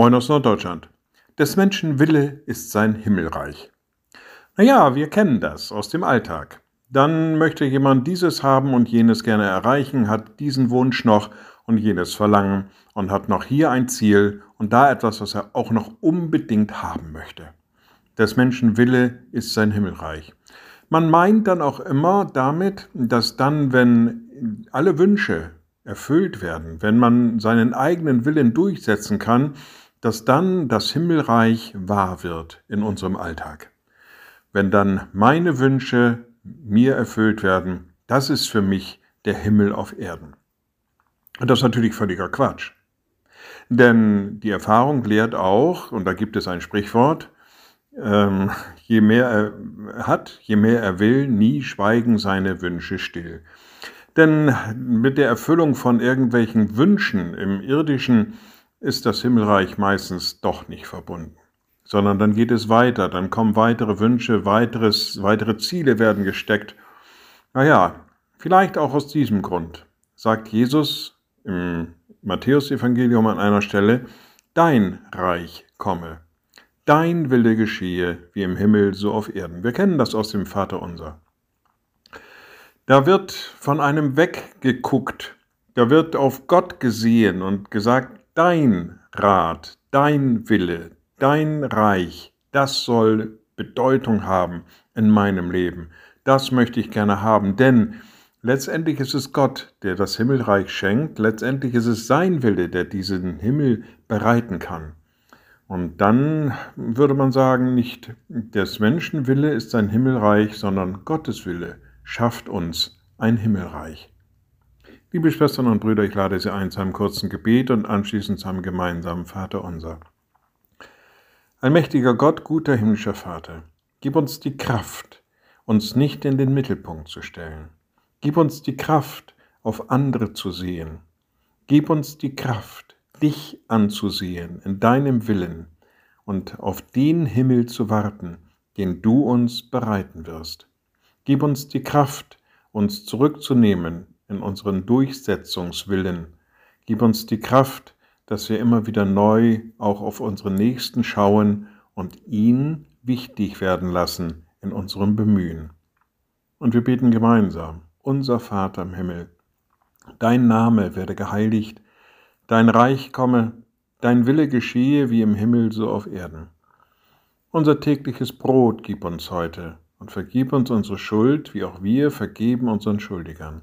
Moin aus Norddeutschland. Des Menschen Wille ist sein Himmelreich. Naja, wir kennen das aus dem Alltag. Dann möchte jemand dieses haben und jenes gerne erreichen, hat diesen Wunsch noch und jenes Verlangen und hat noch hier ein Ziel und da etwas, was er auch noch unbedingt haben möchte. Des Menschen Wille ist sein Himmelreich. Man meint dann auch immer damit, dass dann, wenn alle Wünsche erfüllt werden, wenn man seinen eigenen Willen durchsetzen kann, dass dann das Himmelreich wahr wird in unserem Alltag. Wenn dann meine Wünsche mir erfüllt werden, das ist für mich der Himmel auf Erden. Und das ist natürlich völliger Quatsch. Denn die Erfahrung lehrt auch, und da gibt es ein Sprichwort, ähm, je mehr er hat, je mehr er will, nie schweigen seine Wünsche still. Denn mit der Erfüllung von irgendwelchen Wünschen im irdischen ist das Himmelreich meistens doch nicht verbunden, sondern dann geht es weiter, dann kommen weitere Wünsche, weiteres, weitere Ziele werden gesteckt. Naja, vielleicht auch aus diesem Grund sagt Jesus im Matthäusevangelium an einer Stelle, Dein Reich komme. Dein Wille geschehe, wie im Himmel, so auf Erden. Wir kennen das aus dem Vater unser. Da wird von einem weggeguckt, da wird auf Gott gesehen und gesagt, dein Rat, dein Wille, dein Reich, das soll Bedeutung haben in meinem Leben. Das möchte ich gerne haben, denn letztendlich ist es Gott, der das Himmelreich schenkt, letztendlich ist es sein Wille, der diesen Himmel bereiten kann. Und dann würde man sagen, nicht des Menschen Wille ist sein Himmelreich, sondern Gottes Wille schafft uns ein Himmelreich. Liebe Schwestern und Brüder, ich lade Sie ein zu einem kurzen Gebet und anschließend zu einem gemeinsamen Vater unser. Allmächtiger Gott, guter himmlischer Vater, gib uns die Kraft, uns nicht in den Mittelpunkt zu stellen. Gib uns die Kraft, auf andere zu sehen. Gib uns die Kraft, dich anzusehen in deinem Willen und auf den Himmel zu warten, den du uns bereiten wirst. Gib uns die Kraft, uns zurückzunehmen in unseren Durchsetzungswillen. Gib uns die Kraft, dass wir immer wieder neu auch auf unseren Nächsten schauen und ihn wichtig werden lassen in unserem Bemühen. Und wir beten gemeinsam, unser Vater im Himmel, dein Name werde geheiligt, Dein Reich komme, dein Wille geschehe wie im Himmel so auf Erden. Unser tägliches Brot gib uns heute und vergib uns unsere Schuld, wie auch wir vergeben unseren Schuldigern.